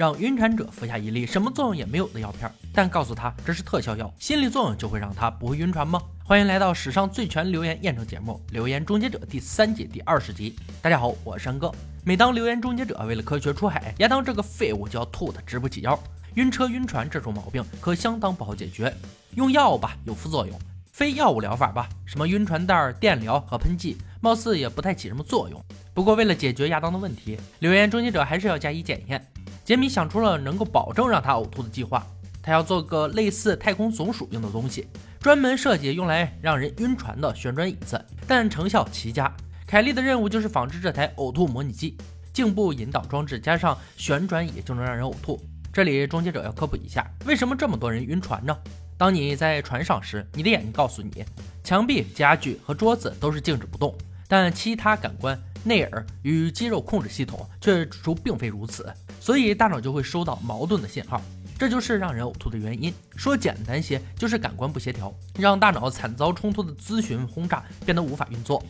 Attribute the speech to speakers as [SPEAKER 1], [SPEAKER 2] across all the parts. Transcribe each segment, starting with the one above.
[SPEAKER 1] 让晕船者服下一粒什么作用也没有的药片，但告诉他这是特效药，心理作用就会让他不会晕船吗？欢迎来到史上最全留言验证节目《留言终结者》第三季第二十集。大家好，我是山哥。每当留言终结者为了科学出海，亚当这个废物就要吐的直不起腰。晕车、晕船这种毛病可相当不好解决，用药吧有副作用，非药物疗法吧，什么晕船袋、电疗和喷剂，貌似也不太起什么作用。不过为了解决亚当的问题，留言终结者还是要加以检验。杰米想出了能够保证让他呕吐的计划，他要做个类似太空总署用的东西，专门设计用来让人晕船的旋转椅子，但成效奇佳。凯莉的任务就是仿制这台呕吐模拟机，颈部引导装置加上旋转椅就能让人呕吐。这里终结者要科普一下，为什么这么多人晕船呢？当你在船上时，你的眼睛告诉你，墙壁、家具和桌子都是静止不动，但其他感官、内耳与肌肉控制系统却指出并非如此。所以大脑就会收到矛盾的信号，这就是让人呕吐的原因。说简单些，就是感官不协调，让大脑惨遭冲突的咨询轰炸，变得无法运作。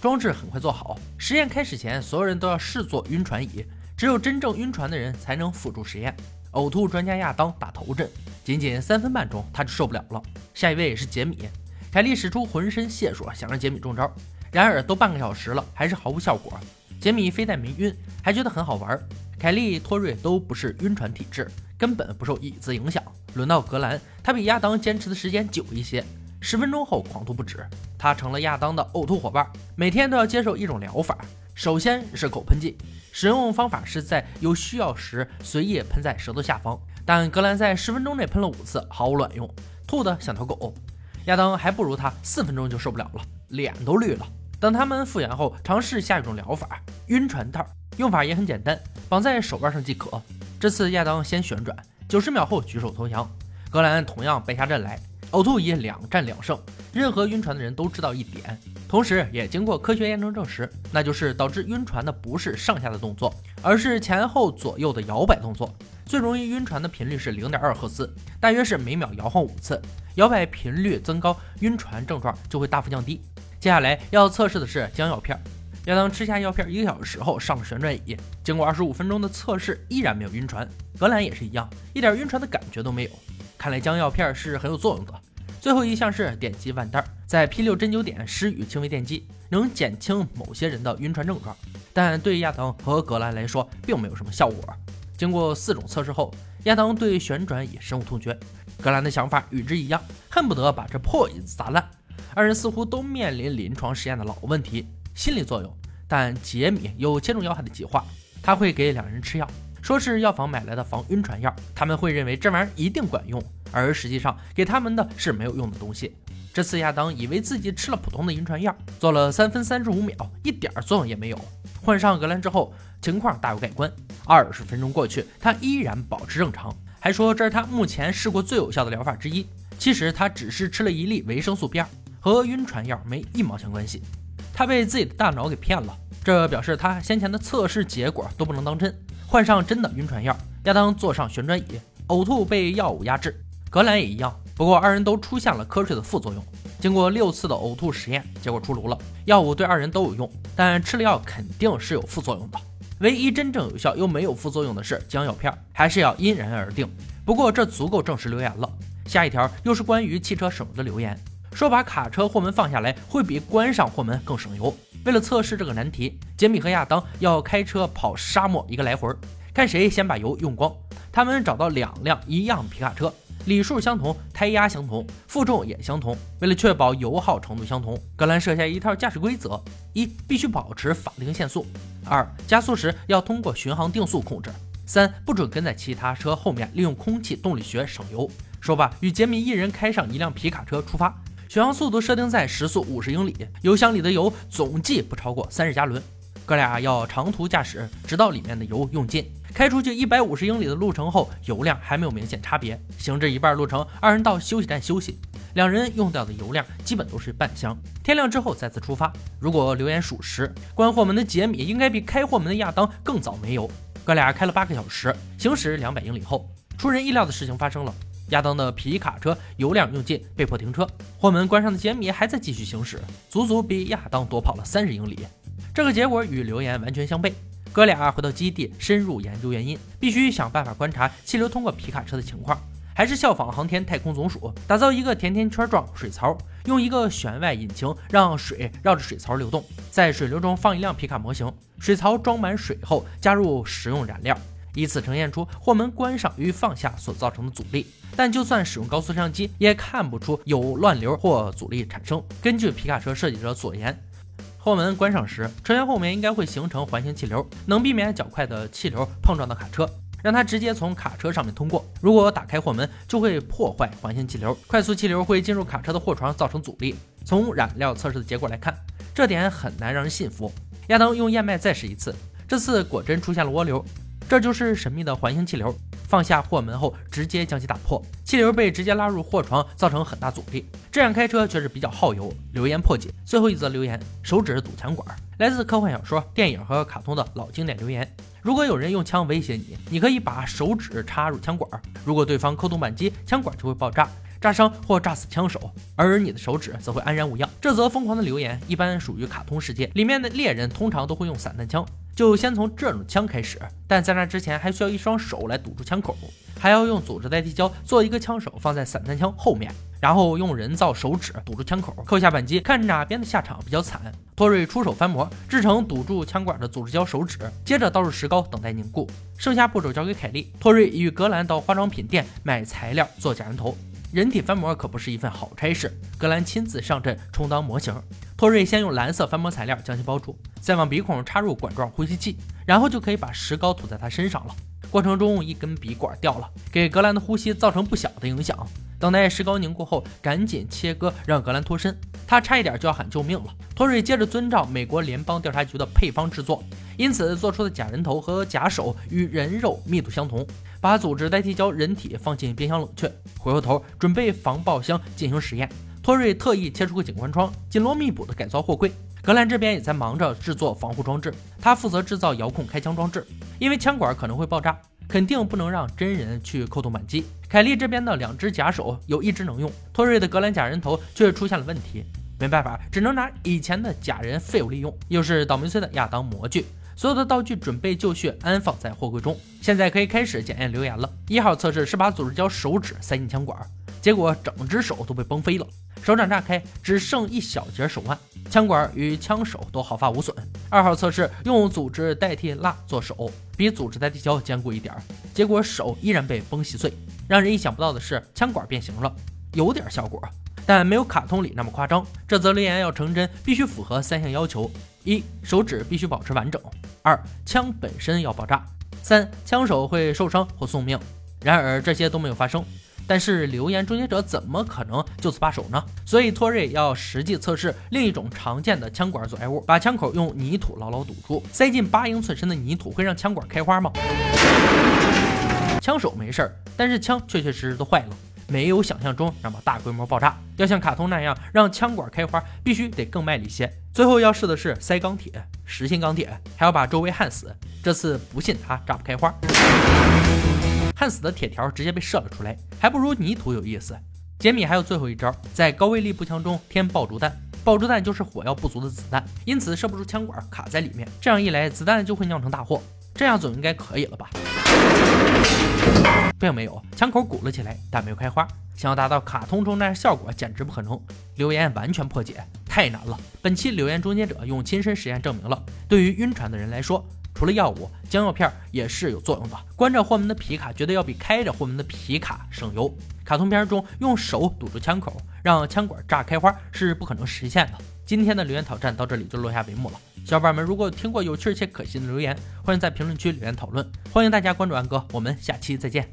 [SPEAKER 1] 装置很快做好，实验开始前，所有人都要试坐晕船椅，只有真正晕船的人才能辅助实验。呕吐专家亚当打头阵，仅仅三分半钟他就受不了了。下一位是杰米，凯莉使出浑身解数想让杰米中招，然而都半个小时了，还是毫无效果。杰米非但没晕，还觉得很好玩。凯莉、托瑞都不是晕船体质，根本不受椅子影响。轮到格兰，他比亚当坚持的时间久一些，十分钟后狂吐不止。他成了亚当的呕吐伙伴，每天都要接受一种疗法。首先是口喷剂，使用方法是在有需要时随意喷在舌头下方。但格兰在十分钟内喷了五次，毫无卵用，吐得像条狗。亚当还不如他，四分钟就受不了了，脸都绿了。等他们复原后，尝试下一种疗法——晕船套。用法也很简单，绑在手腕上即可。这次亚当先旋转，九十秒后举手投降。格兰同样败下阵来，呕吐已两战两胜。任何晕船的人都知道一点，同时也经过科学验证证实，那就是导致晕船的不是上下的动作，而是前后左右的摇摆动作。最容易晕船的频率是零点二赫兹，大约是每秒摇晃五次。摇摆频率增高，晕船症状就会大幅降低。接下来要测试的是将药片。亚当吃下药片一个小时后上了旋转椅，经过二十五分钟的测试，依然没有晕船。格兰也是一样，一点晕船的感觉都没有。看来将药片是很有作用的。最后一项是点击腕带，在 P 六针灸点施予轻微电击，能减轻某些人的晕船症状，但对亚当和格兰来说并没有什么效果。经过四种测试后，亚当对旋转椅深恶痛绝。格兰的想法与之一样，恨不得把这破椅子砸烂。二人似乎都面临临床实验的老问题，心理作用。但杰米有切中要害的计划，他会给两人吃药，说是药房买来的防晕船药，他们会认为这玩意儿一定管用，而实际上给他们的是没有用的东西。这次亚当以为自己吃了普通的晕船药，做了三分三十五秒，一点作用也没有。换上格兰之后，情况大有改观。二十分钟过去，他依然保持正常，还说这是他目前试过最有效的疗法之一。其实他只是吃了一粒维生素 B 二。和晕船药没一毛钱关系，他被自己的大脑给骗了，这表示他先前的测试结果都不能当真。换上真的晕船药，亚当坐上旋转椅，呕吐被药物压制，格兰也一样。不过二人都出现了瞌睡的副作用。经过六次的呕吐实验，结果出炉了，药物对二人都有用，但吃了药肯定是有副作用的。唯一真正有效又没有副作用的是将药片，还是要因人而定。不过这足够证实留言了。下一条又是关于汽车使用的留言。说把卡车货门放下来会比关上货门更省油。为了测试这个难题，杰米和亚当要开车跑沙漠一个来回，看谁先把油用光。他们找到两辆一样皮卡车，里数相同，胎压相同，负重也相同。为了确保油耗程度相同，格兰设下一套驾驶规则：一、必须保持法定限速；二、加速时要通过巡航定速控制；三、不准跟在其他车后面，利用空气动力学省油。说罢，与杰米一人开上一辆皮卡车出发。巡航速度设定在时速五十英里，油箱里的油总计不超过三十加仑。哥俩要长途驾驶，直到里面的油用尽。开出去一百五十英里的路程后，油量还没有明显差别。行至一半路程，二人到休息站休息。两人用掉的油量基本都是半箱。天亮之后再次出发。如果留言属实，关货门的杰米应该比开货门的亚当更早没油。哥俩开了八个小时，行驶两百英里后，出人意料的事情发生了。亚当的皮卡车油量用尽，被迫停车。货门关上的杰米还在继续行驶，足足比亚当多跑了三十英里。这个结果与留言完全相悖。哥俩回到基地，深入研究原因，必须想办法观察气流通过皮卡车的情况。还是效仿航天太空总署，打造一个甜甜圈状水槽，用一个旋外引擎让水绕着水槽流动，在水流中放一辆皮卡模型，水槽装满水后加入食用燃料，以此呈现出货门关上与放下所造成的阻力。但就算使用高速摄像机，也看不出有乱流或阻力产生。根据皮卡车设计者所言，后门关上时，车厢后面应该会形成环形气流，能避免较快的气流碰撞到卡车。让它直接从卡车上面通过。如果打开货门，就会破坏环形气流，快速气流会进入卡车的货床，造成阻力。从染料测试的结果来看，这点很难让人信服。亚当用燕麦再试一次，这次果真出现了涡流，这就是神秘的环形气流。放下货门后，直接将其打破，气流被直接拉入货床，造成很大阻力。这样开车却是比较耗油。留言破解，最后一则留言：手指堵枪管，来自科幻小说、电影和卡通的老经典留言。如果有人用枪威胁你，你可以把手指插入枪管，如果对方扣动扳机，枪管就会爆炸，炸伤或炸死枪手，而你的手指则会安然无恙。这则疯狂的留言一般属于卡通世界，里面的猎人通常都会用散弹枪。就先从这种枪开始，但在那之前还需要一双手来堵住枪口，还要用组织代替胶做一个枪手放在散弹枪后面，然后用人造手指堵住枪口，扣下扳机，看哪边的下场比较惨。托瑞出手翻模，制成堵住枪管的组织胶手指，接着倒入石膏等待凝固，剩下步骤交给凯莉。托瑞与格兰到化妆品店买材料做假人头。人体翻模可不是一份好差事，格兰亲自上阵充当模型。托瑞先用蓝色翻模材料将其包住，再往鼻孔插入管状呼吸器，然后就可以把石膏涂在他身上了。过程中一根笔管掉了，给格兰的呼吸造成不小的影响。等待石膏凝固后，赶紧切割让格兰脱身，他差一点就要喊救命了。托瑞接着遵照美国联邦调查局的配方制作，因此做出的假人头和假手与人肉密度相同。把组织代替胶人体放进冰箱冷却，回过头准备防爆箱进行实验。托瑞特意切出个景观窗，紧锣密鼓的改造货柜。格兰这边也在忙着制作防护装置，他负责制造遥控开枪装置，因为枪管可能会爆炸，肯定不能让真人去扣动扳机。凯莉这边的两只假手有一只能用，托瑞的格兰假人头却出现了问题，没办法，只能拿以前的假人废物利用，又是倒霉催的亚当模具。所有的道具准备就绪，安放在货柜中。现在可以开始检验留言了。一号测试是把组织胶手指塞进枪管，结果整只手都被崩飞了，手掌炸开，只剩一小截手腕，枪管与枪手都毫发无损。二号测试用组织代替蜡做手，比组织代替胶坚固一点，结果手依然被崩稀碎。让人意想不到的是，枪管变形了，有点效果。但没有卡通里那么夸张。这则留言要成真，必须符合三项要求：一、手指必须保持完整；二、枪本身要爆炸；三、枪手会受伤或送命。然而这些都没有发生。但是留言终结者怎么可能就此罢手呢？所以托瑞要实际测试另一种常见的枪管阻碍物，把枪口用泥土牢牢堵住。塞进八英寸深的泥土会让枪管开花吗？枪手没事儿，但是枪确确实实都坏了。没有想象中那么大规模爆炸，要像卡通那样让枪管开花，必须得更卖力些。最后要试的是塞钢铁，实心钢铁，还要把周围焊死。这次不信它炸不开花，焊死的铁条直接被射了出来，还不如泥土有意思。杰米还有最后一招，在高威力步枪中添爆竹弹，爆竹弹就是火药不足的子弹，因此射不出枪管，卡在里面。这样一来，子弹就会酿成大祸。这样总应该可以了吧？并没有，枪口鼓了起来，但没有开花。想要达到卡通中那样效果，简直不可能。留言完全破解，太难了。本期留言终结者用亲身实验证明了，对于晕船的人来说，除了药物，将药片也是有作用的。关着货门的皮卡绝对要比开着货门的皮卡省油。卡通片中用手堵住枪口，让枪管炸开花是不可能实现的。今天的留言挑战到这里就落下帷幕了。小伙伴们，如果听过有趣且可信的留言，欢迎在评论区留言讨论。欢迎大家关注安哥，我们下期再见。